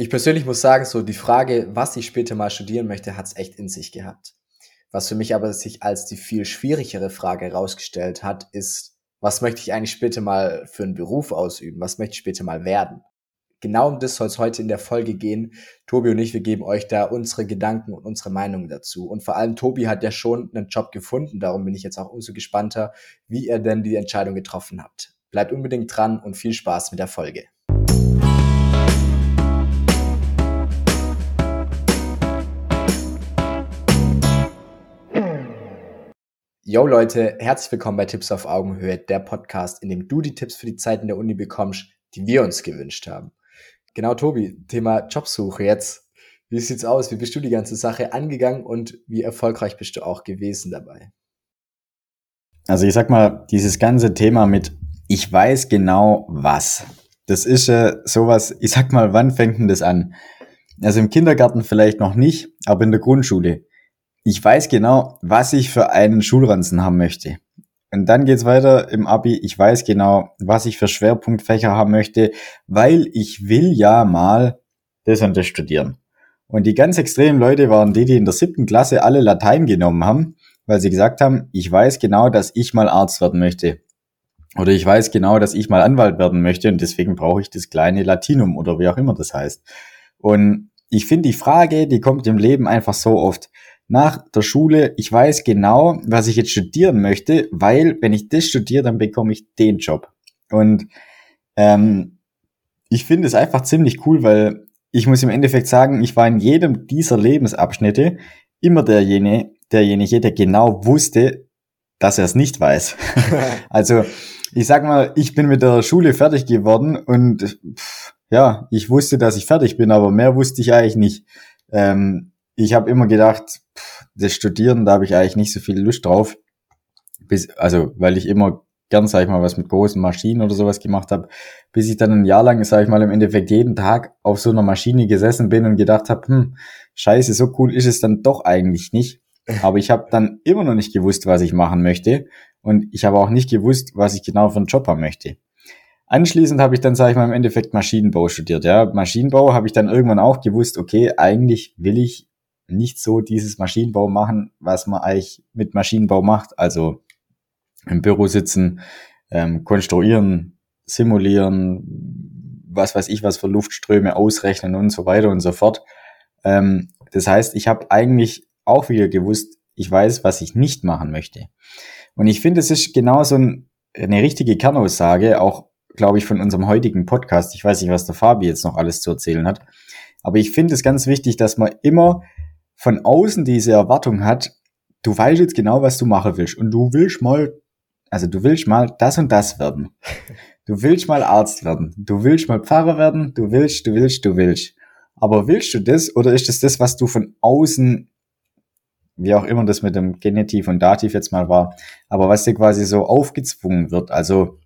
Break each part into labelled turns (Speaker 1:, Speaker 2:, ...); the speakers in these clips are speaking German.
Speaker 1: Ich persönlich muss sagen, so die Frage, was ich später mal studieren möchte, hat es echt in sich gehabt. Was für mich aber sich als die viel schwierigere Frage herausgestellt hat, ist, was möchte ich eigentlich später mal für einen Beruf ausüben? Was möchte ich später mal werden? Genau um das soll es heute in der Folge gehen. Tobi und ich, wir geben euch da unsere Gedanken und unsere Meinungen dazu. Und vor allem Tobi hat ja schon einen Job gefunden. Darum bin ich jetzt auch umso gespannter, wie ihr denn die Entscheidung getroffen habt. Bleibt unbedingt dran und viel Spaß mit der Folge. Yo Leute, herzlich willkommen bei Tipps auf Augenhöhe, der Podcast, in dem du die Tipps für die Zeit in der Uni bekommst, die wir uns gewünscht haben. Genau, Tobi, Thema Jobsuche jetzt. Wie sieht's aus? Wie bist du die ganze Sache angegangen und wie erfolgreich bist du auch gewesen dabei?
Speaker 2: Also ich sag mal, dieses ganze Thema mit ich weiß genau was. Das ist äh, sowas, ich sag mal, wann fängt denn das an? Also im Kindergarten vielleicht noch nicht, aber in der Grundschule ich weiß genau, was ich für einen Schulranzen haben möchte. Und dann geht's weiter im Abi. Ich weiß genau, was ich für Schwerpunktfächer haben möchte, weil ich will ja mal das und das studieren. Und die ganz extremen Leute waren die, die in der siebten Klasse alle Latein genommen haben, weil sie gesagt haben, ich weiß genau, dass ich mal Arzt werden möchte. Oder ich weiß genau, dass ich mal Anwalt werden möchte und deswegen brauche ich das kleine Latinum oder wie auch immer das heißt. Und ich finde die Frage, die kommt im Leben einfach so oft nach der Schule, ich weiß genau, was ich jetzt studieren möchte, weil wenn ich das studiere, dann bekomme ich den Job. Und ähm, ich finde es einfach ziemlich cool, weil ich muss im Endeffekt sagen, ich war in jedem dieser Lebensabschnitte immer derjenige, derjenige, der genau wusste, dass er es nicht weiß. also ich sag mal, ich bin mit der Schule fertig geworden und pff, ja, ich wusste, dass ich fertig bin, aber mehr wusste ich eigentlich nicht. Ähm, ich habe immer gedacht, pff, das Studieren, da habe ich eigentlich nicht so viel Lust drauf. Bis, also, weil ich immer gern, sag ich mal, was mit großen Maschinen oder sowas gemacht habe, bis ich dann ein Jahr lang, sag ich mal, im Endeffekt jeden Tag auf so einer Maschine gesessen bin und gedacht habe, hm, scheiße, so cool ist es dann doch eigentlich nicht. Aber ich habe dann immer noch nicht gewusst, was ich machen möchte. Und ich habe auch nicht gewusst, was ich genau für einen Job haben möchte. Anschließend habe ich dann, sage ich mal, im Endeffekt Maschinenbau studiert. Ja, Maschinenbau habe ich dann irgendwann auch gewusst, okay, eigentlich will ich nicht so dieses Maschinenbau machen, was man eigentlich mit Maschinenbau macht. Also im Büro sitzen, ähm, konstruieren, simulieren, was weiß ich, was für Luftströme ausrechnen und so weiter und so fort. Ähm, das heißt, ich habe eigentlich auch wieder gewusst, ich weiß, was ich nicht machen möchte. Und ich finde, es ist genauso ein, eine richtige Kernaussage, auch, glaube ich, von unserem heutigen Podcast. Ich weiß nicht, was der Fabi jetzt noch alles zu erzählen hat. Aber ich finde es ganz wichtig, dass man immer von außen diese Erwartung hat, du weißt jetzt genau, was du machen willst und du willst mal, also du willst mal das und das werden. Du willst mal Arzt werden, du willst mal Pfarrer werden, du willst, du willst, du willst. Aber willst du das oder ist es das, das, was du von außen, wie auch immer das mit dem Genitiv und Dativ jetzt mal war, aber was dir quasi so aufgezwungen wird, also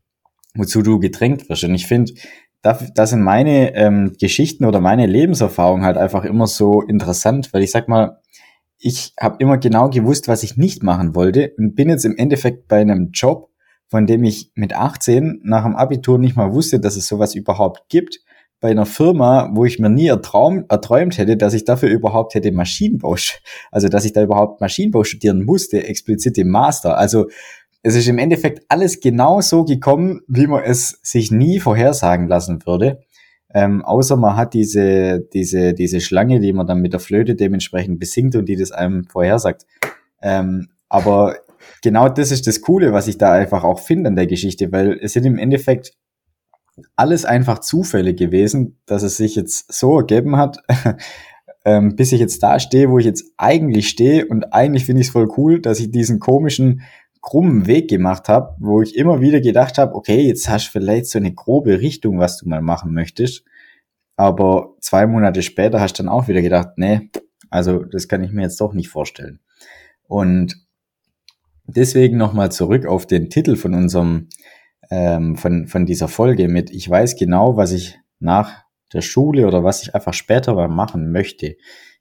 Speaker 2: wozu du gedrängt wirst. Und ich finde, da, sind meine ähm, Geschichten oder meine Lebenserfahrung halt einfach immer so interessant, weil ich sag mal, ich habe immer genau gewusst, was ich nicht machen wollte und bin jetzt im Endeffekt bei einem Job, von dem ich mit 18 nach dem Abitur nicht mal wusste, dass es sowas überhaupt gibt, bei einer Firma, wo ich mir nie ertraum, erträumt hätte, dass ich dafür überhaupt hätte Maschinenbau, also dass ich da überhaupt Maschinenbau studieren musste, explizit im Master. Also es ist im Endeffekt alles genau so gekommen, wie man es sich nie vorhersagen lassen würde. Ähm, außer man hat diese, diese, diese Schlange, die man dann mit der Flöte dementsprechend besingt und die das einem vorhersagt. Ähm, aber genau das ist das Coole, was ich da einfach auch finde an der Geschichte, weil es sind im Endeffekt alles einfach Zufälle gewesen, dass es sich jetzt so ergeben hat, ähm, bis ich jetzt da stehe, wo ich jetzt eigentlich stehe. Und eigentlich finde ich es voll cool, dass ich diesen komischen krummen Weg gemacht habe, wo ich immer wieder gedacht habe, okay, jetzt hast du vielleicht so eine grobe Richtung, was du mal machen möchtest. Aber zwei Monate später hast du dann auch wieder gedacht, nee, also das kann ich mir jetzt doch nicht vorstellen. Und deswegen nochmal zurück auf den Titel von unserem, ähm, von, von dieser Folge mit, ich weiß genau, was ich nach der Schule oder was ich einfach später mal machen möchte.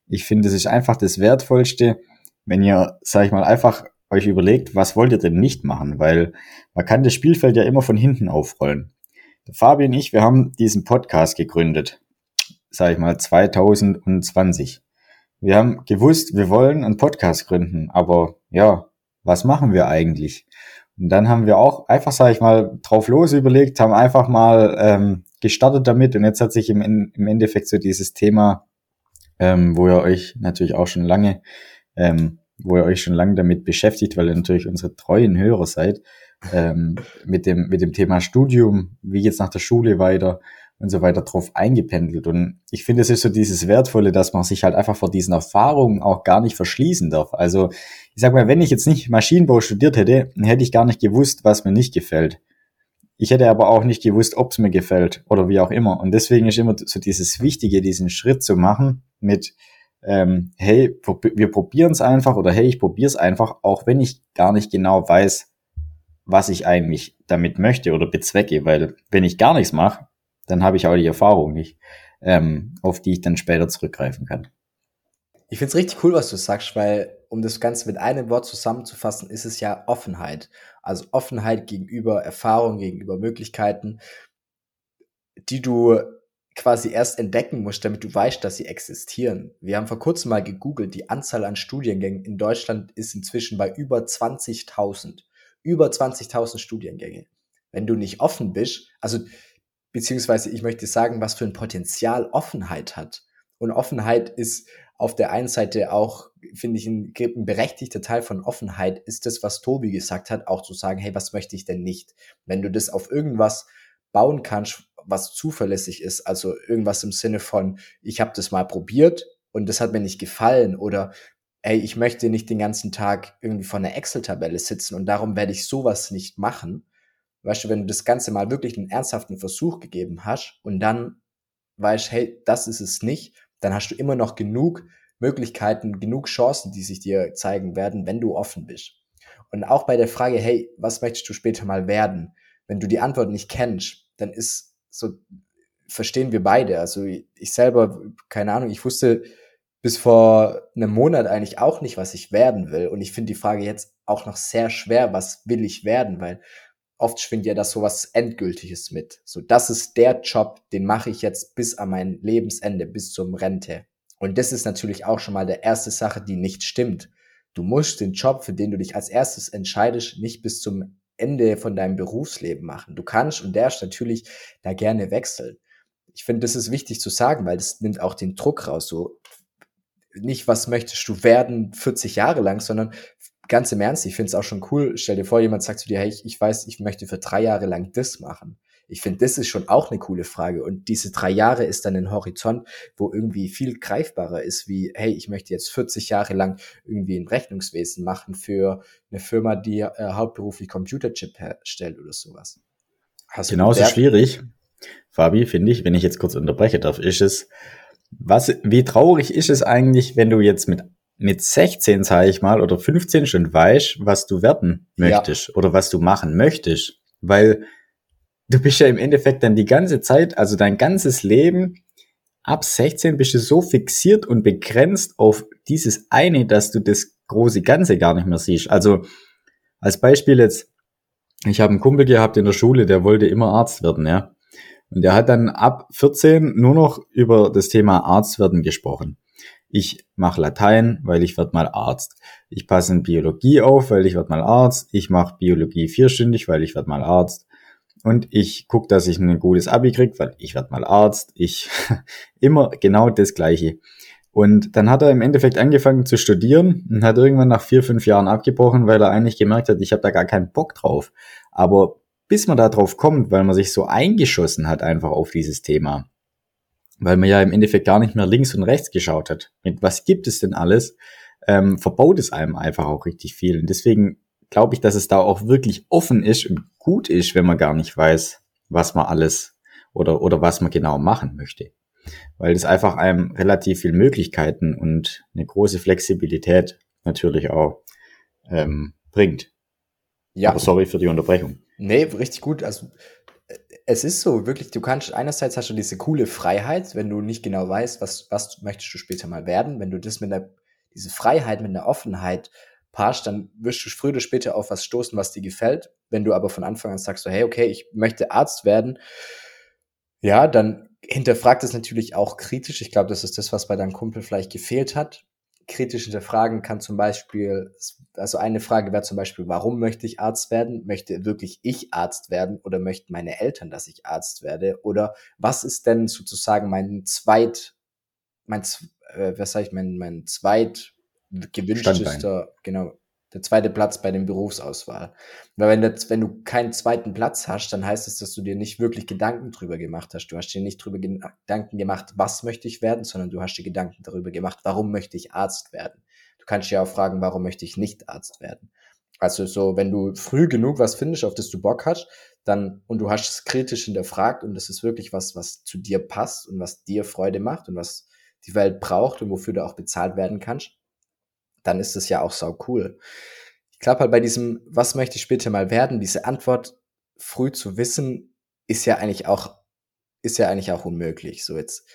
Speaker 2: Ich finde, es ist einfach das Wertvollste, wenn ihr, sag ich mal, einfach euch überlegt, was wollt ihr denn nicht machen? Weil man kann das Spielfeld ja immer von hinten aufrollen. Der Fabi und ich, wir haben diesen Podcast gegründet. sag ich mal, 2020. Wir haben gewusst, wir wollen einen Podcast gründen, aber ja, was machen wir eigentlich? Und dann haben wir auch einfach, sag ich mal, drauf los überlegt, haben einfach mal ähm, gestartet damit und jetzt hat sich im, im Endeffekt so dieses Thema, ähm, wo ihr euch natürlich auch schon lange, ähm, wo ihr euch schon lange damit beschäftigt, weil ihr natürlich unsere treuen Hörer seid, ähm, mit dem mit dem Thema Studium, wie geht's nach der Schule weiter und so weiter drauf eingependelt. Und ich finde, es ist so dieses Wertvolle, dass man sich halt einfach vor diesen Erfahrungen auch gar nicht verschließen darf. Also ich sag mal, wenn ich jetzt nicht Maschinenbau studiert hätte, hätte ich gar nicht gewusst, was mir nicht gefällt. Ich hätte aber auch nicht gewusst, ob es mir gefällt oder wie auch immer. Und deswegen ist immer so dieses Wichtige, diesen Schritt zu machen mit, ähm, hey, wir probieren es einfach oder hey, ich probiere es einfach, auch wenn ich gar nicht genau weiß, was ich eigentlich damit möchte oder bezwecke. Weil wenn ich gar nichts mache, dann habe ich auch die Erfahrung nicht, ähm, auf die ich dann später zurückgreifen kann.
Speaker 1: Ich finde es richtig cool, was du sagst, weil um das Ganze mit einem Wort zusammenzufassen, ist es ja Offenheit. Also Offenheit gegenüber Erfahrungen, gegenüber Möglichkeiten, die du quasi erst entdecken musst, damit du weißt, dass sie existieren. Wir haben vor kurzem mal gegoogelt, die Anzahl an Studiengängen in Deutschland ist inzwischen bei über 20.000. Über 20.000 Studiengänge. Wenn du nicht offen bist, also beziehungsweise ich möchte sagen, was für ein Potenzial Offenheit hat. Und Offenheit ist auf der einen Seite auch, finde ich, ein, ein berechtigter Teil von Offenheit ist das, was Tobi gesagt hat, auch zu sagen, hey, was möchte ich denn nicht? Wenn du das auf irgendwas bauen kannst, was zuverlässig ist, also irgendwas im Sinne von, ich habe das mal probiert und das hat mir nicht gefallen oder hey, ich möchte nicht den ganzen Tag irgendwie vor einer Excel-Tabelle sitzen und darum werde ich sowas nicht machen, Weißt du, wenn du das Ganze mal wirklich einen ernsthaften Versuch gegeben hast und dann weißt, hey, das ist es nicht, dann hast du immer noch genug Möglichkeiten, genug Chancen, die sich dir zeigen werden, wenn du offen bist. Und auch bei der Frage, hey, was möchtest du später mal werden? Wenn du die Antwort nicht kennst, dann ist so, verstehen wir beide. Also ich selber, keine Ahnung, ich wusste bis vor einem Monat eigentlich auch nicht, was ich werden will. Und ich finde die Frage jetzt auch noch sehr schwer, was will ich werden? Weil oft schwingt ja das sowas Endgültiges mit. So, das ist der Job, den mache ich jetzt bis an mein Lebensende, bis zum Rente. Und das ist natürlich auch schon mal der erste Sache, die nicht stimmt. Du musst den Job, für den du dich als erstes entscheidest, nicht bis zum Ende von deinem Berufsleben machen. Du kannst und darfst natürlich da gerne wechseln. Ich finde, das ist wichtig zu sagen, weil das nimmt auch den Druck raus. So, nicht, was möchtest du werden 40 Jahre lang, sondern ganz im Ernst, ich finde es auch schon cool. Stell dir vor, jemand sagt zu dir, hey, ich, ich weiß, ich möchte für drei Jahre lang das machen. Ich finde, das ist schon auch eine coole Frage. Und diese drei Jahre ist dann ein Horizont, wo irgendwie viel greifbarer ist, wie, hey, ich möchte jetzt 40 Jahre lang irgendwie ein Rechnungswesen machen für eine Firma, die äh, hauptberuflich Computerchip herstellt oder sowas.
Speaker 2: Hast Genauso schwierig, Fabi, finde ich, wenn ich jetzt kurz unterbreche darf, ist es, was, wie traurig ist es eigentlich, wenn du jetzt mit mit 16, sage ich mal, oder 15 schon weißt, was du werden möchtest ja. oder was du machen möchtest. Weil du bist ja im Endeffekt dann die ganze Zeit, also dein ganzes Leben, ab 16 bist du so fixiert und begrenzt auf dieses eine, dass du das große Ganze gar nicht mehr siehst. Also als Beispiel jetzt, ich habe einen Kumpel gehabt in der Schule, der wollte immer Arzt werden, ja. Und der hat dann ab 14 nur noch über das Thema Arzt werden gesprochen. Ich mache Latein, weil ich werd mal Arzt. Ich passe in Biologie auf, weil ich werd mal Arzt. Ich mache Biologie vierstündig, weil ich werd mal Arzt. Und ich guck, dass ich ein gutes Abi krieg, weil ich werd mal Arzt. Ich immer genau das Gleiche. Und dann hat er im Endeffekt angefangen zu studieren und hat irgendwann nach vier, fünf Jahren abgebrochen, weil er eigentlich gemerkt hat, ich habe da gar keinen Bock drauf. Aber bis man da drauf kommt, weil man sich so eingeschossen hat einfach auf dieses Thema, weil man ja im Endeffekt gar nicht mehr links und rechts geschaut hat. Mit was gibt es denn alles? Ähm, verbaut es einem einfach auch richtig viel. Und deswegen glaube ich, dass es da auch wirklich offen ist und gut ist, wenn man gar nicht weiß, was man alles oder, oder was man genau machen möchte. Weil das einfach einem relativ viel Möglichkeiten und eine große Flexibilität natürlich auch ähm, bringt. Ja. Aber sorry für die Unterbrechung.
Speaker 1: Nee, richtig gut. Also es ist so, wirklich, du kannst, einerseits hast du diese coole Freiheit, wenn du nicht genau weißt, was, was möchtest du später mal werden, wenn du das mit einer, diese Freiheit, mit einer Offenheit paarst, dann wirst du früher oder später auf was stoßen, was dir gefällt. Wenn du aber von Anfang an sagst, so, hey, okay, ich möchte Arzt werden, ja, dann hinterfragt es natürlich auch kritisch. Ich glaube, das ist das, was bei deinem Kumpel vielleicht gefehlt hat. Kritisch hinterfragen kann zum Beispiel, also eine Frage wäre zum Beispiel, warum möchte ich Arzt werden? Möchte wirklich ich Arzt werden oder möchten meine Eltern, dass ich Arzt werde? Oder was ist denn sozusagen mein zweit, mein, äh, was sag ich, mein, mein zweit gewünschtester, genau, der zweite Platz bei den Berufsauswahl. Weil wenn, das, wenn du keinen zweiten Platz hast, dann heißt es, dass du dir nicht wirklich Gedanken drüber gemacht hast. Du hast dir nicht drüber Gedanken gemacht, was möchte ich werden, sondern du hast dir Gedanken darüber gemacht, warum möchte ich Arzt werden. Du kannst dir auch fragen, warum möchte ich nicht Arzt werden. Also so, wenn du früh genug was findest, auf das du Bock hast, dann, und du hast es kritisch hinterfragt und das ist wirklich was, was zu dir passt und was dir Freude macht und was die Welt braucht und wofür du auch bezahlt werden kannst, dann ist es ja auch sau cool. Ich glaube halt bei diesem, was möchte ich später mal werden, diese Antwort früh zu wissen, ist ja eigentlich auch, ist ja eigentlich auch unmöglich. So jetzt,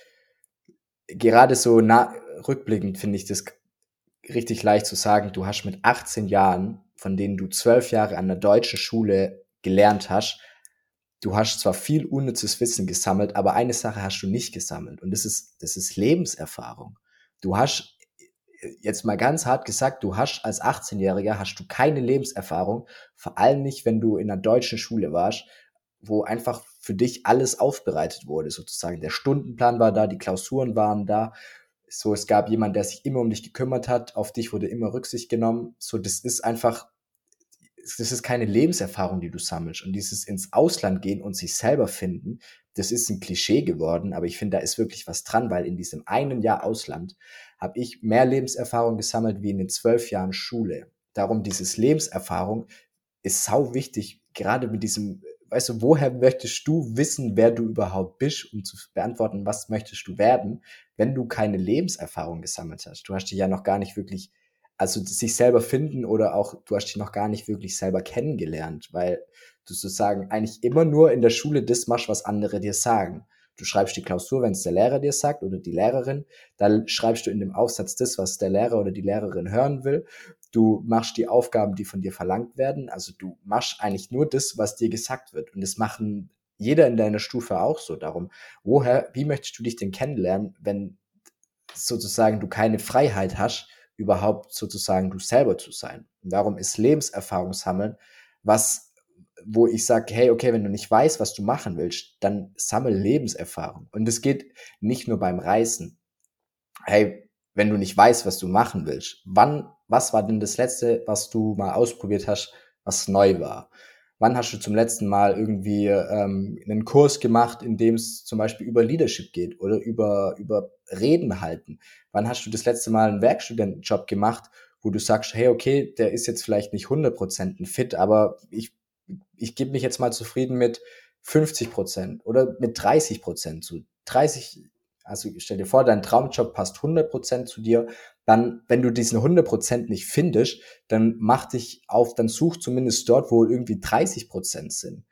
Speaker 1: gerade so nah, rückblickend finde ich das richtig leicht zu sagen, du hast mit 18 Jahren, von denen du zwölf Jahre an der deutschen Schule gelernt hast, du hast zwar viel unnützes Wissen gesammelt, aber eine Sache hast du nicht gesammelt und das ist, das ist Lebenserfahrung. Du hast jetzt mal ganz hart gesagt, du hast als 18-Jähriger hast du keine Lebenserfahrung, vor allem nicht, wenn du in einer deutschen Schule warst, wo einfach für dich alles aufbereitet wurde, sozusagen. Der Stundenplan war da, die Klausuren waren da. So, es gab jemand, der sich immer um dich gekümmert hat, auf dich wurde immer Rücksicht genommen. So, das ist einfach, das ist keine Lebenserfahrung, die du sammelst. Und dieses ins Ausland gehen und sich selber finden, das ist ein Klischee geworden, aber ich finde, da ist wirklich was dran, weil in diesem einen Jahr Ausland habe ich mehr Lebenserfahrung gesammelt wie in den zwölf Jahren Schule. Darum, dieses Lebenserfahrung ist sau wichtig, gerade mit diesem, weißt du, woher möchtest du wissen, wer du überhaupt bist, um zu beantworten, was möchtest du werden, wenn du keine Lebenserfahrung gesammelt hast? Du hast dich ja noch gar nicht wirklich, also sich selber finden oder auch, du hast dich noch gar nicht wirklich selber kennengelernt, weil du sozusagen eigentlich immer nur in der Schule das machst, was andere dir sagen. Du schreibst die Klausur, wenn es der Lehrer dir sagt oder die Lehrerin. Dann schreibst du in dem Aufsatz das, was der Lehrer oder die Lehrerin hören will. Du machst die Aufgaben, die von dir verlangt werden. Also du machst eigentlich nur das, was dir gesagt wird. Und das machen jeder in deiner Stufe auch so. Darum, woher, wie möchtest du dich denn kennenlernen, wenn sozusagen du keine Freiheit hast, überhaupt sozusagen du selber zu sein? Und darum ist Lebenserfahrung sammeln, was wo ich sage, hey, okay, wenn du nicht weißt, was du machen willst, dann sammel Lebenserfahrung. Und es geht nicht nur beim Reisen. Hey, wenn du nicht weißt, was du machen willst, wann, was war denn das letzte, was du mal ausprobiert hast, was neu war? Wann hast du zum letzten Mal irgendwie ähm, einen Kurs gemacht, in dem es zum Beispiel über Leadership geht oder über, über Reden halten? Wann hast du das letzte Mal einen Werkstudentenjob gemacht, wo du sagst, hey, okay, der ist jetzt vielleicht nicht 100% ein Fit, aber ich ich gebe mich jetzt mal zufrieden mit 50 Prozent oder mit 30 Prozent zu 30, also stell dir vor, dein Traumjob passt 100 Prozent zu dir, dann, wenn du diesen 100 Prozent nicht findest, dann mach dich auf, dann such zumindest dort, wo irgendwie 30 Prozent sind.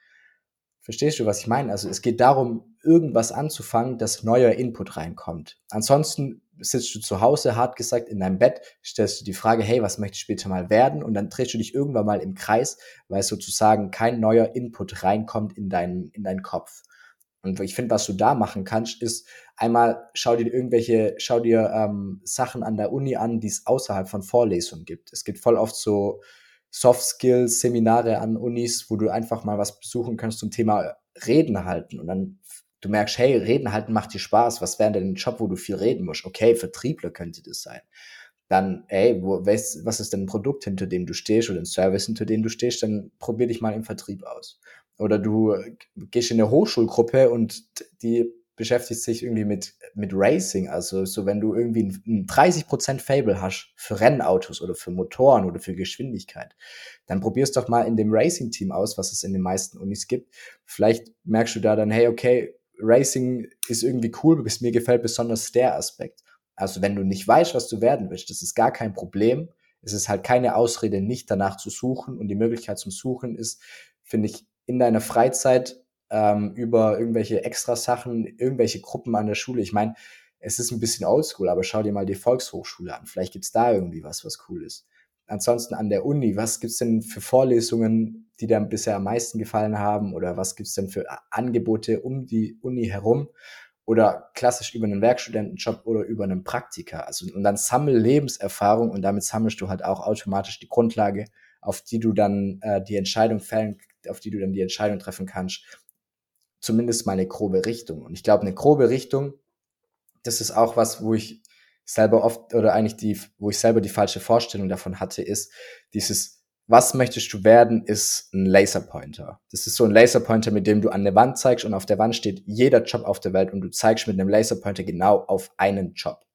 Speaker 1: Verstehst du, was ich meine? Also es geht darum, irgendwas anzufangen, dass neuer Input reinkommt. Ansonsten sitzt du zu Hause, hart gesagt, in deinem Bett, stellst du die Frage, hey, was möchte ich später mal werden? Und dann drehst du dich irgendwann mal im Kreis, weil sozusagen kein neuer Input reinkommt in deinen, in deinen Kopf. Und ich finde, was du da machen kannst, ist einmal schau dir irgendwelche, schau dir ähm, Sachen an der Uni an, die es außerhalb von Vorlesungen gibt. Es gibt voll oft so Soft Skills Seminare an Unis, wo du einfach mal was besuchen kannst zum Thema Reden halten und dann du merkst, hey, Reden halten macht dir Spaß. Was wäre denn ein Job, wo du viel reden musst? Okay, Vertriebler könnte das sein. Dann, ey, wo, was, was ist denn ein Produkt, hinter dem du stehst oder ein Service, hinter dem du stehst? Dann probier dich mal im Vertrieb aus. Oder du gehst in eine Hochschulgruppe und die beschäftigt sich irgendwie mit, mit Racing. Also so wenn du irgendwie ein, 30% Fable hast für Rennautos oder für Motoren oder für Geschwindigkeit, dann probierst doch mal in dem Racing-Team aus, was es in den meisten Unis gibt. Vielleicht merkst du da dann, hey, okay, Racing ist irgendwie cool, bis mir gefällt besonders der Aspekt. Also wenn du nicht weißt, was du werden willst, das ist gar kein Problem. Es ist halt keine Ausrede, nicht danach zu suchen. Und die Möglichkeit zum Suchen ist, finde ich, in deiner Freizeit ähm, über irgendwelche extra Sachen, irgendwelche Gruppen an der Schule. Ich meine, es ist ein bisschen oldschool, aber schau dir mal die Volkshochschule an. Vielleicht gibt's da irgendwie was, was cool ist. Ansonsten an der Uni, was gibt's denn für Vorlesungen, die dir bisher am meisten gefallen haben? Oder was gibt's denn für Angebote um die Uni herum? oder klassisch über einen Werkstudentenjob oder über einen Praktiker. Also, und dann sammel Lebenserfahrung und damit sammelst du halt auch automatisch die Grundlage, auf die du dann äh, die Entscheidung fällen, auf die du dann die Entscheidung treffen kannst. Zumindest mal eine grobe Richtung. Und ich glaube, eine grobe Richtung, das ist auch was, wo ich selber oft oder eigentlich die, wo ich selber die falsche Vorstellung davon hatte, ist dieses was möchtest du werden, ist ein Laserpointer. Das ist so ein Laserpointer, mit dem du an der Wand zeigst und auf der Wand steht jeder Job auf der Welt und du zeigst mit einem Laserpointer genau auf einen Job.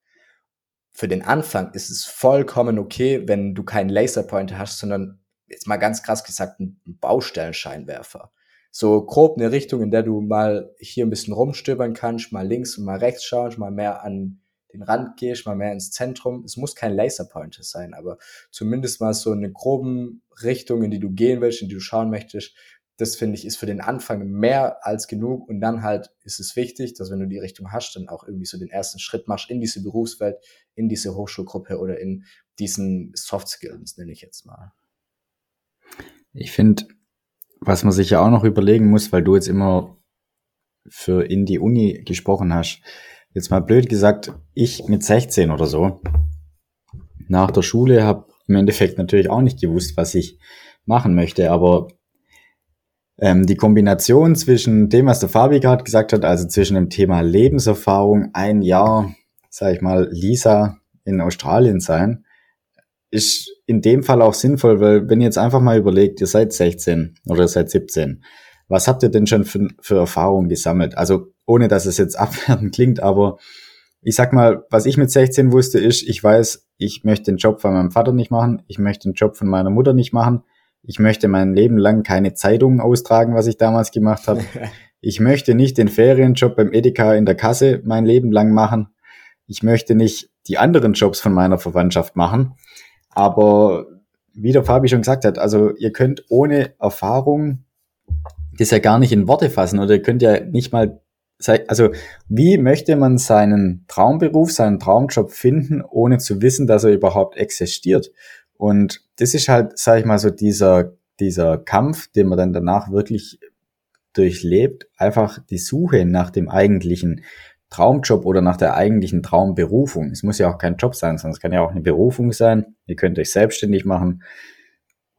Speaker 1: Für den Anfang ist es vollkommen okay, wenn du keinen Laserpointer hast, sondern jetzt mal ganz krass gesagt einen Baustellenscheinwerfer. So grob eine Richtung, in der du mal hier ein bisschen rumstöbern kannst, mal links und mal rechts schauen, mal mehr an den Rand gehst, mal mehr ins Zentrum. Es muss kein Laserpointer sein, aber zumindest mal so eine groben Richtung, in die du gehen willst, in die du schauen möchtest. Das finde ich ist für den Anfang mehr als genug und dann halt ist es wichtig, dass wenn du die Richtung hast, dann auch irgendwie so den ersten Schritt machst in diese Berufswelt, in diese Hochschulgruppe oder in diesen Soft Skills, nenne ich jetzt mal.
Speaker 2: Ich finde, was man sich ja auch noch überlegen muss, weil du jetzt immer für in die Uni gesprochen hast, jetzt mal blöd gesagt, ich mit 16 oder so, nach der Schule habe im Endeffekt natürlich auch nicht gewusst, was ich machen möchte, aber ähm, die Kombination zwischen dem, was der Fabi gerade gesagt hat, also zwischen dem Thema Lebenserfahrung, ein Jahr, sage ich mal, Lisa in Australien sein, ist in dem Fall auch sinnvoll, weil wenn ihr jetzt einfach mal überlegt, ihr seid 16 oder ihr seid 17, was habt ihr denn schon für, für Erfahrungen gesammelt? Also ohne dass es jetzt abwertend klingt, aber ich sag mal, was ich mit 16 wusste, ist, ich weiß, ich möchte den Job von meinem Vater nicht machen, ich möchte den Job von meiner Mutter nicht machen, ich möchte mein Leben lang keine Zeitungen austragen, was ich damals gemacht habe. Ich möchte nicht den Ferienjob beim Edeka in der Kasse mein Leben lang machen. Ich möchte nicht die anderen Jobs von meiner Verwandtschaft machen. Aber wie der Fabi schon gesagt hat, also ihr könnt ohne Erfahrung das ja gar nicht in Worte fassen oder ihr könnt ja nicht mal also wie möchte man seinen Traumberuf, seinen Traumjob finden, ohne zu wissen, dass er überhaupt existiert? Und das ist halt, sag ich mal, so dieser, dieser Kampf, den man dann danach wirklich durchlebt, einfach die Suche nach dem eigentlichen Traumjob oder nach der eigentlichen Traumberufung. Es muss ja auch kein Job sein, sondern es kann ja auch eine Berufung sein. Ihr könnt euch selbstständig machen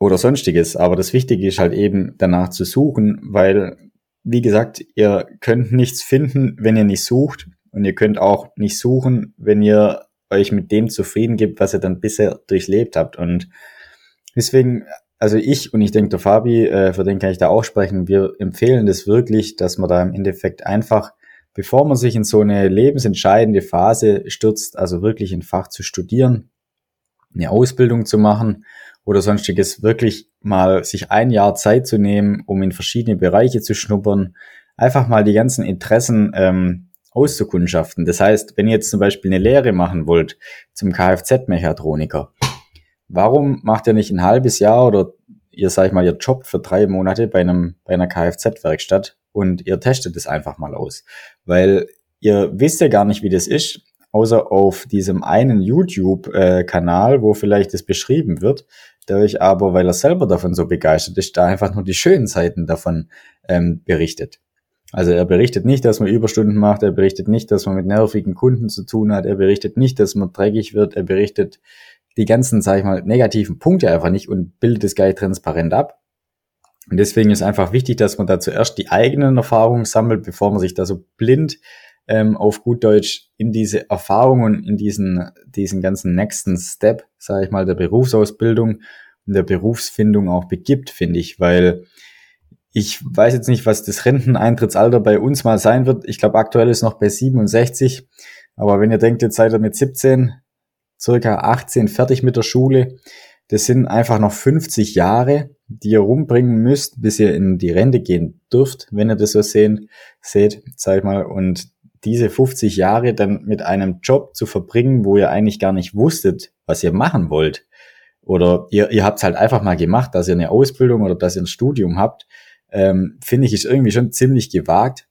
Speaker 2: oder sonstiges. Aber das Wichtige ist halt eben danach zu suchen, weil wie gesagt, ihr könnt nichts finden, wenn ihr nicht sucht. Und ihr könnt auch nicht suchen, wenn ihr euch mit dem zufrieden gibt, was ihr dann bisher durchlebt habt. Und deswegen, also ich und ich denke, der Fabi, äh, für den kann ich da auch sprechen, wir empfehlen das wirklich, dass man da im Endeffekt einfach, bevor man sich in so eine lebensentscheidende Phase stürzt, also wirklich ein Fach zu studieren, eine Ausbildung zu machen oder sonstiges wirklich mal sich ein Jahr Zeit zu nehmen, um in verschiedene Bereiche zu schnuppern, einfach mal die ganzen Interessen ähm, auszukundschaften. Das heißt, wenn ihr jetzt zum Beispiel eine Lehre machen wollt zum Kfz-Mechatroniker, warum macht ihr nicht ein halbes Jahr oder ihr sag ich mal ihr Job für drei Monate bei einem bei einer Kfz-Werkstatt und ihr testet es einfach mal aus, weil ihr wisst ja gar nicht, wie das ist außer auf diesem einen YouTube-Kanal, wo vielleicht das beschrieben wird, euch aber, weil er selber davon so begeistert ist, da einfach nur die schönen Seiten davon ähm, berichtet. Also er berichtet nicht, dass man Überstunden macht, er berichtet nicht, dass man mit nervigen Kunden zu tun hat, er berichtet nicht, dass man dreckig wird, er berichtet die ganzen, sag ich mal, negativen Punkte einfach nicht und bildet es gleich transparent ab. Und deswegen ist einfach wichtig, dass man da zuerst die eigenen Erfahrungen sammelt, bevor man sich da so blind ähm, auf gut Deutsch in diese Erfahrungen, in diesen, diesen ganzen nächsten Step, sage ich mal, der Berufsausbildung und der Berufsfindung auch begibt, finde ich, weil ich weiß jetzt nicht, was das Renteneintrittsalter bei uns mal sein wird. Ich glaube, aktuell ist noch bei 67. Aber wenn ihr denkt, jetzt seid ihr mit 17, circa 18 fertig mit der Schule, das sind einfach noch 50 Jahre, die ihr rumbringen müsst, bis ihr in die Rente gehen dürft, wenn ihr das so sehen, seht, sag ich mal. Und diese 50 Jahre dann mit einem Job zu verbringen, wo ihr eigentlich gar nicht wusstet, was ihr machen wollt. Oder ihr, ihr habt es halt einfach mal gemacht, dass ihr eine Ausbildung oder dass ihr ein Studium habt, ähm, finde ich, ist irgendwie schon ziemlich gewagt.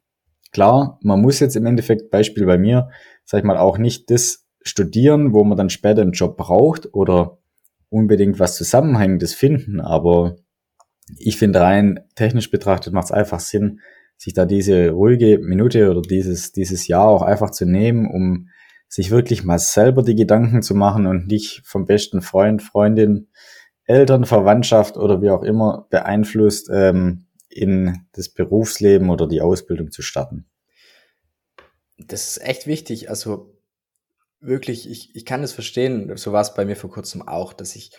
Speaker 2: Klar, man muss jetzt im Endeffekt, Beispiel bei mir, sag ich mal, auch nicht das studieren, wo man dann später einen Job braucht oder unbedingt was Zusammenhängendes finden, aber ich finde rein technisch betrachtet macht es einfach Sinn, sich da diese ruhige Minute oder dieses, dieses Jahr auch einfach zu nehmen, um sich wirklich mal selber die Gedanken zu machen und nicht vom besten Freund, Freundin, Eltern, Verwandtschaft oder wie auch immer beeinflusst, ähm, in das Berufsleben oder die Ausbildung zu starten.
Speaker 1: Das ist echt wichtig. Also wirklich, ich, ich kann es verstehen. So war es bei mir vor kurzem auch, dass ich,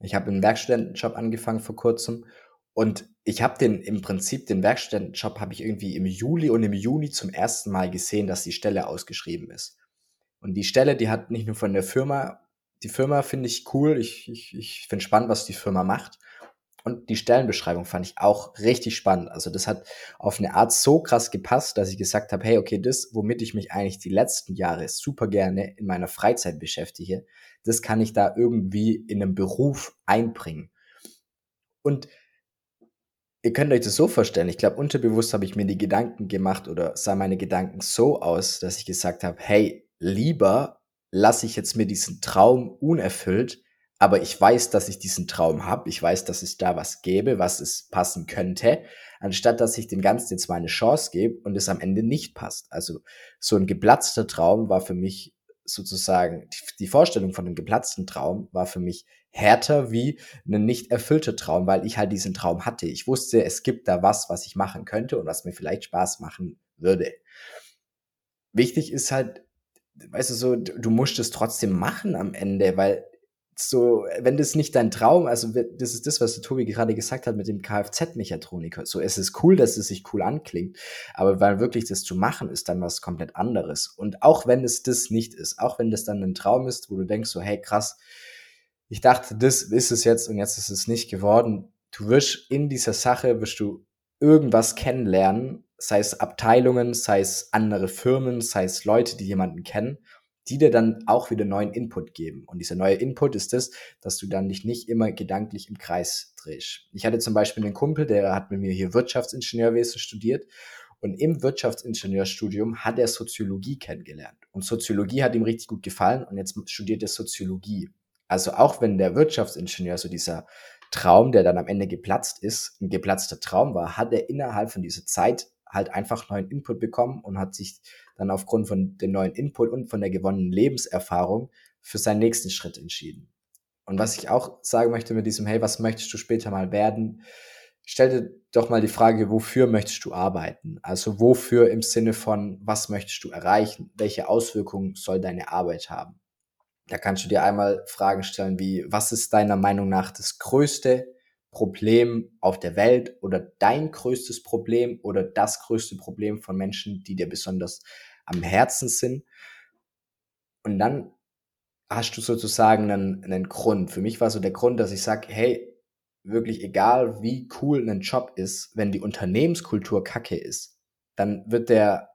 Speaker 1: ich habe einen Werkstudentenjob angefangen vor kurzem und ich habe den im Prinzip, den Werkstudentenjob habe ich irgendwie im Juli und im Juni zum ersten Mal gesehen, dass die Stelle ausgeschrieben ist. Und die Stelle, die hat nicht nur von der Firma, die Firma finde ich cool, ich, ich, ich finde spannend, was die Firma macht. Und die Stellenbeschreibung fand ich auch richtig spannend. Also das hat auf eine Art so krass gepasst, dass ich gesagt habe, hey, okay, das, womit ich mich eigentlich die letzten Jahre super gerne in meiner Freizeit beschäftige, das kann ich da irgendwie in einem Beruf einbringen. Und ihr könnt euch das so vorstellen, ich glaube, unterbewusst habe ich mir die Gedanken gemacht oder sah meine Gedanken so aus, dass ich gesagt habe, hey, lieber lasse ich jetzt mir diesen Traum unerfüllt, aber ich weiß, dass ich diesen Traum habe, ich weiß, dass es da was gäbe, was es passen könnte, anstatt dass ich dem Ganzen jetzt mal eine Chance gebe und es am Ende nicht passt. Also so ein geplatzter Traum war für mich sozusagen, die Vorstellung von einem geplatzten Traum war für mich härter wie ein nicht erfüllter Traum, weil ich halt diesen Traum hatte. Ich wusste, es gibt da was, was ich machen könnte und was mir vielleicht Spaß machen würde. Wichtig ist halt weißt du, so, du musst es trotzdem machen am Ende, weil so, wenn das nicht dein Traum, also das ist das, was der Tobi gerade gesagt hat mit dem Kfz-Mechatroniker. So, es ist cool, dass es sich cool anklingt, aber weil wirklich das zu machen ist dann was komplett anderes. Und auch wenn es das nicht ist, auch wenn das dann ein Traum ist, wo du denkst so, hey krass, ich dachte, das ist es jetzt und jetzt ist es nicht geworden. Du wirst in dieser Sache, wirst du irgendwas kennenlernen, sei es Abteilungen, sei es andere Firmen, sei es Leute, die jemanden kennen, die dir dann auch wieder neuen Input geben. Und dieser neue Input ist das, dass du dann dich nicht immer gedanklich im Kreis drehst. Ich hatte zum Beispiel einen Kumpel, der hat mit mir hier Wirtschaftsingenieurwesen studiert. Und im Wirtschaftsingenieurstudium hat er Soziologie kennengelernt. Und Soziologie hat ihm richtig gut gefallen und jetzt studiert er Soziologie. Also auch wenn der Wirtschaftsingenieur so dieser Traum, der dann am Ende geplatzt ist, ein geplatzter Traum war, hat er innerhalb von dieser Zeit halt einfach neuen Input bekommen und hat sich dann aufgrund von dem neuen Input und von der gewonnenen Lebenserfahrung für seinen nächsten Schritt entschieden. Und was ich auch sagen möchte mit diesem, hey, was möchtest du später mal werden? Stell dir doch mal die Frage, wofür möchtest du arbeiten? Also wofür im Sinne von, was möchtest du erreichen? Welche Auswirkungen soll deine Arbeit haben? Da kannst du dir einmal Fragen stellen wie, was ist deiner Meinung nach das größte Problem auf der Welt oder dein größtes Problem oder das größte Problem von Menschen, die dir besonders am Herzen sind? Und dann hast du sozusagen einen, einen Grund. Für mich war so der Grund, dass ich sage, hey, wirklich egal wie cool ein Job ist, wenn die Unternehmenskultur kacke ist, dann wird der,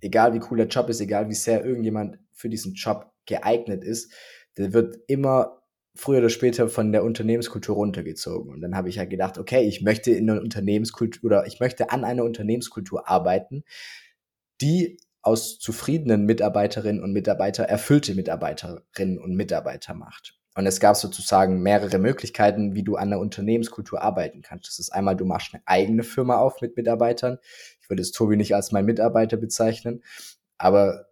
Speaker 1: egal wie cool der Job ist, egal wie sehr irgendjemand für diesen Job geeignet ist, der wird immer früher oder später von der Unternehmenskultur runtergezogen. Und dann habe ich halt gedacht, okay, ich möchte in einer Unternehmenskultur oder ich möchte an einer Unternehmenskultur arbeiten, die aus zufriedenen Mitarbeiterinnen und Mitarbeiter erfüllte Mitarbeiterinnen und Mitarbeiter macht. Und es gab sozusagen mehrere Möglichkeiten, wie du an der Unternehmenskultur arbeiten kannst. Das ist einmal, du machst eine eigene Firma auf mit Mitarbeitern. Ich würde es Tobi nicht als mein Mitarbeiter bezeichnen, aber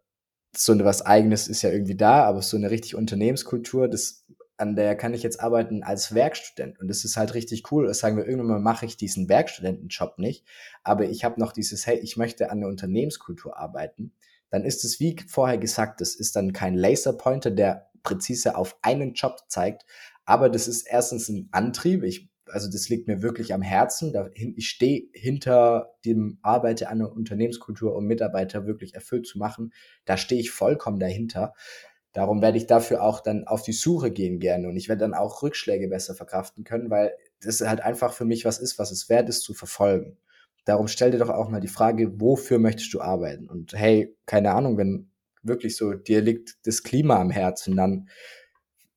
Speaker 1: so was Eigenes ist ja irgendwie da, aber so eine richtig Unternehmenskultur, das, an der kann ich jetzt arbeiten als Werkstudent. Und das ist halt richtig cool. Das sagen wir, irgendwann mal mache ich diesen Werkstudentenjob nicht, aber ich habe noch dieses, hey, ich möchte an der Unternehmenskultur arbeiten. Dann ist es, wie vorher gesagt, das ist dann kein Laserpointer, der präzise auf einen Job zeigt, aber das ist erstens ein Antrieb. Ich also das liegt mir wirklich am Herzen. Ich stehe hinter dem Arbeiter an der Unternehmenskultur, um Mitarbeiter wirklich erfüllt zu machen. Da stehe ich vollkommen dahinter. Darum werde ich dafür auch dann auf die Suche gehen gerne und ich werde dann auch Rückschläge besser verkraften können, weil das halt einfach für mich was ist, was es wert ist zu verfolgen. Darum stell dir doch auch mal die Frage, wofür möchtest du arbeiten? Und hey, keine Ahnung, wenn wirklich so dir liegt das Klima am Herzen, dann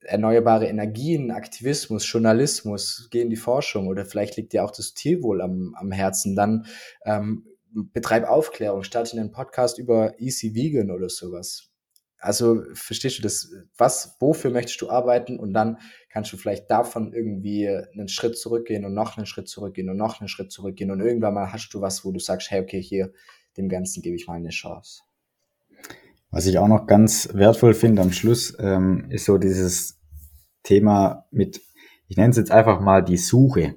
Speaker 1: erneuerbare Energien, Aktivismus, Journalismus, geh in die Forschung oder vielleicht liegt dir auch das Tierwohl am, am Herzen, dann ähm, betreib Aufklärung, starte einen Podcast über Easy Vegan oder sowas. also verstehst du das? Was, wofür möchtest du arbeiten? Und dann kannst du vielleicht davon irgendwie einen Schritt zurückgehen und noch einen Schritt zurückgehen und noch einen Schritt zurückgehen. Und irgendwann mal hast du was, wo du sagst, hey, okay, hier, dem Ganzen gebe ich mal eine Chance.
Speaker 2: Was ich auch noch ganz wertvoll finde am Schluss, ähm, ist so dieses Thema mit, ich nenne es jetzt einfach mal die Suche.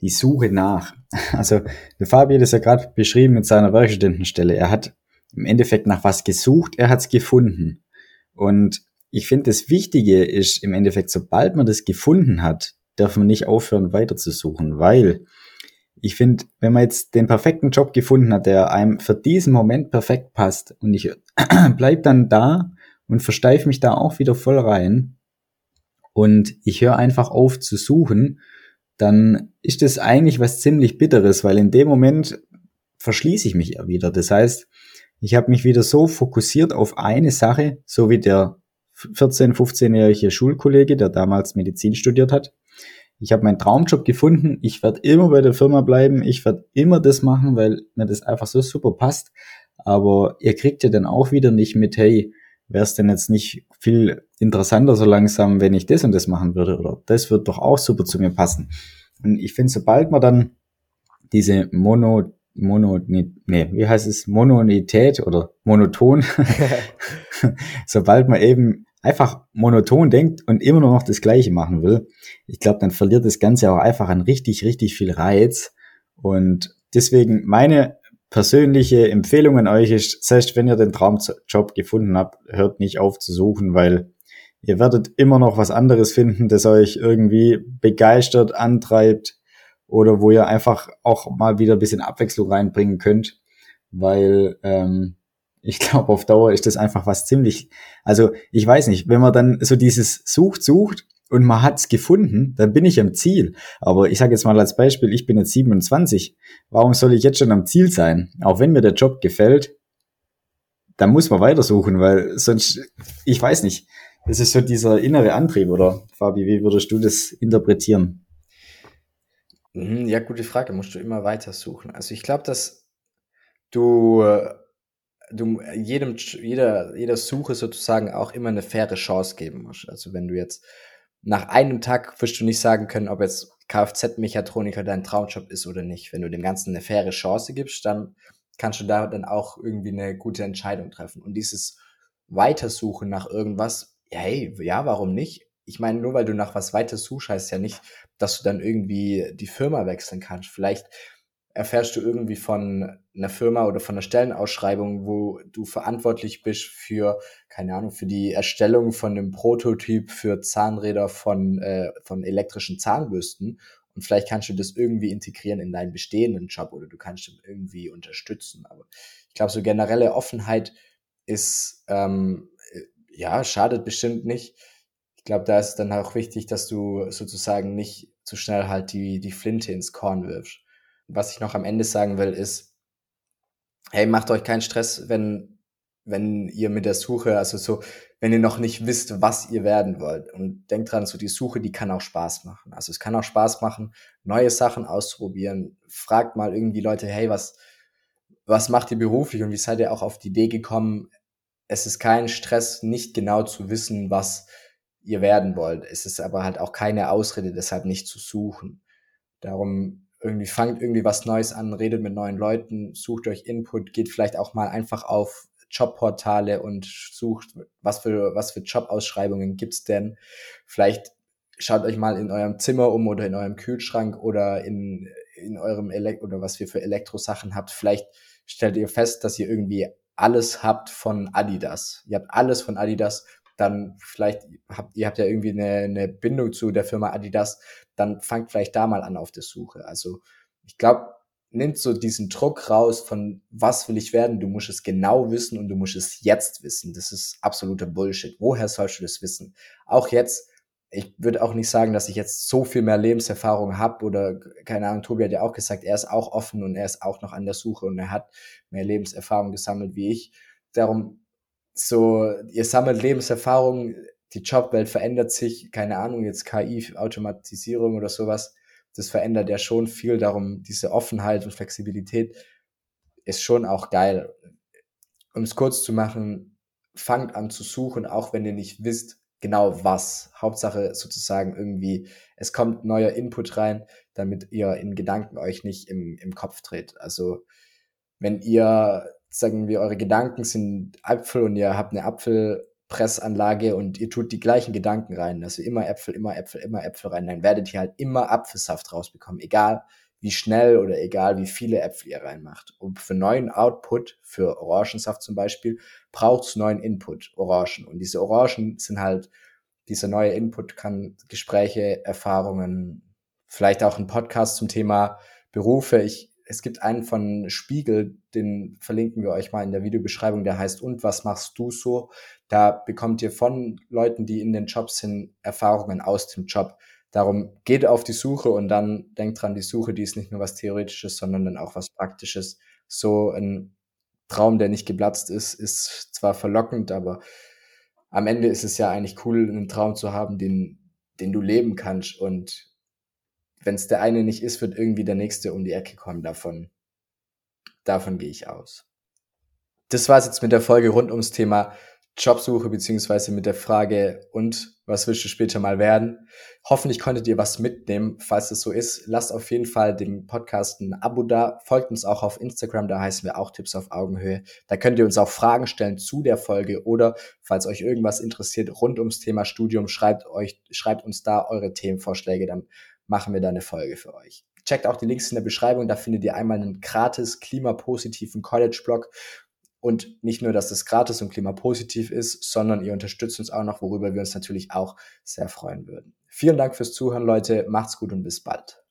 Speaker 2: Die Suche nach. Also der Fabi hat es ja gerade beschrieben mit seiner Werkstudentenstelle. Er hat im Endeffekt nach was gesucht, er hat es gefunden. Und ich finde, das Wichtige ist im Endeffekt, sobald man das gefunden hat, darf man nicht aufhören, weiter zu suchen, weil ich finde, wenn man jetzt den perfekten Job gefunden hat, der einem für diesen Moment perfekt passt und ich bleib dann da und versteife mich da auch wieder voll rein und ich höre einfach auf zu suchen, dann ist das eigentlich was ziemlich Bitteres, weil in dem Moment verschließe ich mich ja wieder. Das heißt, ich habe mich wieder so fokussiert auf eine Sache, so wie der 14-, 15-jährige Schulkollege, der damals Medizin studiert hat. Ich habe meinen Traumjob gefunden. Ich werde immer bei der Firma bleiben. Ich werde immer das machen, weil mir das einfach so super passt. Aber ihr kriegt ja dann auch wieder nicht mit, hey, wäre es denn jetzt nicht viel interessanter so langsam, wenn ich das und das machen würde? Oder das wird doch auch super zu mir passen. Und ich finde, sobald man dann diese Mono, Mono, nee, wie heißt es, Mononität oder monoton, sobald man eben einfach monoton denkt und immer nur noch das Gleiche machen will, ich glaube, dann verliert das Ganze auch einfach an richtig, richtig viel Reiz. Und deswegen meine persönliche Empfehlung an euch ist, selbst wenn ihr den Traumjob gefunden habt, hört nicht auf zu suchen, weil ihr werdet immer noch was anderes finden, das euch irgendwie begeistert, antreibt oder wo ihr einfach auch mal wieder ein bisschen Abwechslung reinbringen könnt, weil ähm, ich glaube, auf Dauer ist das einfach was ziemlich, also ich weiß nicht, wenn man dann so dieses sucht, sucht und man hat's gefunden, dann bin ich am Ziel. Aber ich sage jetzt mal als Beispiel, ich bin jetzt 27. Warum soll ich jetzt schon am Ziel sein? Auch wenn mir der Job gefällt, dann muss man weitersuchen, weil sonst, ich weiß nicht, das ist so dieser innere Antrieb, oder Fabi, wie würdest du das interpretieren?
Speaker 1: Mhm, ja, gute Frage, musst du immer weiter suchen. Also ich glaube, dass du du jedem, jeder, jeder Suche sozusagen auch immer eine faire Chance geben musst. Also wenn du jetzt nach einem Tag wirst du nicht sagen können, ob jetzt Kfz-Mechatroniker dein Traumjob ist oder nicht. Wenn du dem Ganzen eine faire Chance gibst, dann kannst du da dann auch irgendwie eine gute Entscheidung treffen. Und dieses Weitersuchen nach irgendwas, hey, ja, warum nicht? Ich meine, nur weil du nach was weiter suchst, heißt ja nicht, dass du dann irgendwie die Firma wechseln kannst. Vielleicht erfährst du irgendwie von einer Firma oder von einer Stellenausschreibung, wo du verantwortlich bist für, keine Ahnung, für die Erstellung von einem Prototyp für Zahnräder von, äh, von elektrischen Zahnbürsten. Und vielleicht kannst du das irgendwie integrieren in deinen bestehenden Job oder du kannst ihn irgendwie unterstützen. Aber ich glaube, so generelle Offenheit ist, ähm, ja, schadet bestimmt nicht. Ich glaube, da ist dann auch wichtig, dass du sozusagen nicht zu schnell halt die, die Flinte ins Korn wirfst was ich noch am Ende sagen will, ist, hey, macht euch keinen Stress, wenn, wenn ihr mit der Suche, also so, wenn ihr noch nicht wisst, was ihr werden wollt. Und denkt dran, so die Suche, die kann auch Spaß machen. Also es kann auch Spaß machen, neue Sachen auszuprobieren. Fragt mal irgendwie Leute, hey, was, was macht ihr beruflich und wie seid ihr auch auf die Idee gekommen? Es ist kein Stress, nicht genau zu wissen, was ihr werden wollt. Es ist aber halt auch keine Ausrede, deshalb nicht zu suchen. Darum irgendwie fangt irgendwie was Neues an, redet mit neuen Leuten, sucht euch Input, geht vielleicht auch mal einfach auf Jobportale und sucht, was für, was für Jobausschreibungen gibt's denn. Vielleicht schaut euch mal in eurem Zimmer um oder in eurem Kühlschrank oder in, in eurem Elekt oder was ihr für Elektrosachen habt. Vielleicht stellt ihr fest, dass ihr irgendwie alles habt von Adidas. Ihr habt alles von Adidas dann vielleicht habt ihr habt ja irgendwie eine, eine Bindung zu der Firma Adidas, dann fangt vielleicht da mal an auf der Suche. Also ich glaube, nimmt so diesen Druck raus von was will ich werden, du musst es genau wissen und du musst es jetzt wissen. Das ist absoluter Bullshit. Woher sollst du das wissen? Auch jetzt, ich würde auch nicht sagen, dass ich jetzt so viel mehr Lebenserfahrung habe oder keine Ahnung, Tobi hat ja auch gesagt, er ist auch offen und er ist auch noch an der Suche und er hat mehr Lebenserfahrung gesammelt wie ich. Darum so, ihr sammelt Lebenserfahrung, die Jobwelt verändert sich, keine Ahnung, jetzt KI, Automatisierung oder sowas, das verändert ja schon viel, darum diese Offenheit und Flexibilität ist schon auch geil. Um es kurz zu machen, fangt an zu suchen, auch wenn ihr nicht wisst, genau was. Hauptsache sozusagen irgendwie, es kommt neuer Input rein, damit ihr in Gedanken euch nicht im, im Kopf dreht. Also wenn ihr, sagen wir, eure Gedanken sind Äpfel und ihr habt eine Apfelpressanlage und ihr tut die gleichen Gedanken rein, also immer Äpfel, immer Äpfel, immer Äpfel rein, dann werdet ihr halt immer Apfelsaft rausbekommen, egal wie schnell oder egal wie viele Äpfel ihr reinmacht. Und für neuen Output, für Orangensaft zum Beispiel, braucht es neuen Input, Orangen. Und diese Orangen sind halt, dieser neue Input kann Gespräche, Erfahrungen, vielleicht auch ein Podcast zum Thema Berufe. Ich, es gibt einen von Spiegel, den verlinken wir euch mal in der Videobeschreibung, der heißt Und was machst du so? Da bekommt ihr von Leuten, die in den Jobs sind, Erfahrungen aus dem Job. Darum geht auf die Suche und dann denkt dran, die Suche, die ist nicht nur was Theoretisches, sondern dann auch was Praktisches. So ein Traum, der nicht geplatzt ist, ist zwar verlockend, aber am Ende ist es ja eigentlich cool, einen Traum zu haben, den, den du leben kannst. Und wenn es der eine nicht ist, wird irgendwie der nächste um die Ecke kommen davon. Davon gehe ich aus. Das war es jetzt mit der Folge rund ums Thema Jobsuche beziehungsweise mit der Frage, und was willst du später mal werden? Hoffentlich konntet ihr was mitnehmen. Falls das so ist, lasst auf jeden Fall dem Podcast ein Abo da. Folgt uns auch auf Instagram, da heißen wir auch Tipps auf Augenhöhe. Da könnt ihr uns auch Fragen stellen zu der Folge oder falls euch irgendwas interessiert rund ums Thema Studium, schreibt euch, schreibt uns da eure Themenvorschläge, dann machen wir da eine Folge für euch. Checkt auch die Links in der Beschreibung, da findet ihr einmal einen gratis klimapositiven College-Blog und nicht nur, dass das gratis und klimapositiv ist, sondern ihr unterstützt uns auch noch, worüber wir uns natürlich auch sehr freuen würden. Vielen Dank fürs Zuhören, Leute. Macht's gut und bis bald.